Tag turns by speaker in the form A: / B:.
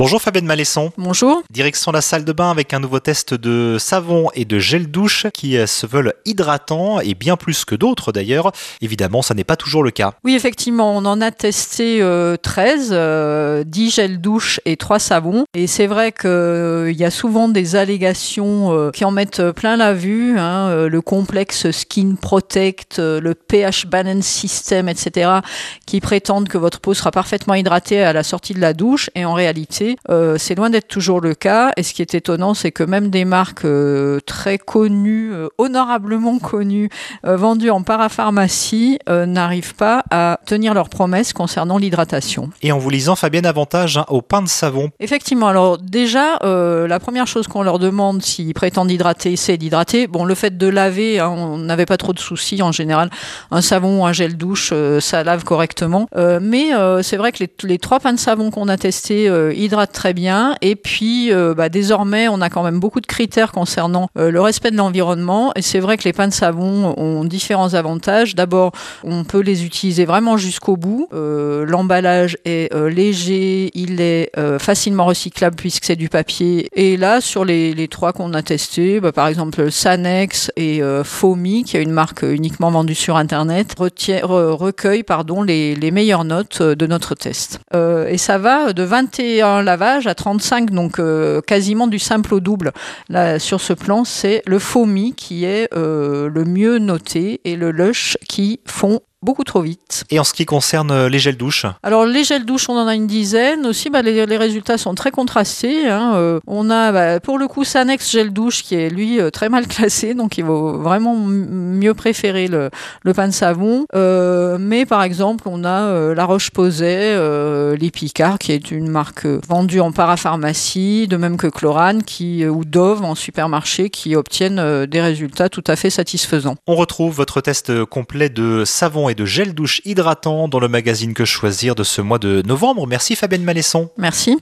A: Bonjour Fabienne Malesson.
B: Bonjour.
A: Direction la salle de bain avec un nouveau test de savon et de gel douche qui euh, se veulent hydratants et bien plus que d'autres d'ailleurs. Évidemment, ça n'est pas toujours le cas.
B: Oui, effectivement, on en a testé 13, euh, 10 euh, gels douche et 3 savons. Et c'est vrai qu'il y a souvent des allégations qui en mettent plein la vue. Hein, le complexe Skin Protect, le pH Balance System, etc., qui prétendent que votre peau sera parfaitement hydratée à la sortie de la douche. Et en réalité, euh, c'est loin d'être toujours le cas. Et ce qui est étonnant, c'est que même des marques euh, très connues, euh, honorablement connues, vendues en parapharmacie, n'arrivent pas à tenir leurs promesses concernant l'hydratation.
A: Et en vous lisant, Fabienne, avantage hein, au pain de savon.
B: Effectivement. Alors déjà, la première chose qu'on leur demande s'ils prétendent hydrater, c'est d'hydrater. Bon, le fait de laver, hein, on n'avait pas trop de soucis en général. Un savon ou un gel douche, ça lave correctement. mais c'est vrai que les, les, trois pains de savon qu'on a testés hydratent très bien. Et puis, euh, bah, désormais, on a quand même beaucoup de critères concernant euh, le respect de l'environnement. Et c'est vrai que les pains de savon ont différents avantages. D'abord, on peut les utiliser vraiment jusqu'au bout. Euh, l'emballage est léger, il est facilement recyclable puisque c'est du papier. Et là, sur les, trois qu'on a testés, bah, par exemple Sanex et Fomi, qui est une marque uniquement vendue sur Internet, recueille pardon, les, les meilleures notes de notre test. et ça va de 21 lavage à 35, donc euh, quasiment du simple au double. Là, sur ce plan, c'est le Fomi qui est euh, le mieux noté et le Lush qui font beaucoup trop vite.
A: Et en ce qui concerne euh, les gels douche
B: Alors les gels douche, on en a une dizaine. Aussi, bah, les, résultats sont très contrastés. Hein. Euh, on a bah, pour le coup Sanex gel douche qui est lui euh, très mal classé, donc il vaut vraiment mieux préférer le, le pain de savon. mais par exemple, on a La Roche-Posay, l'Epicard, qui est une marque vendue en parapharmacie, de même que Chlorane qui, ou Dove en supermarché, qui obtiennent des résultats tout à fait satisfaisants.
A: On retrouve votre test complet de savon et de gel douche hydratant dans le magazine Que choisir de ce mois de novembre. Merci Fabienne Malesson.
B: Merci.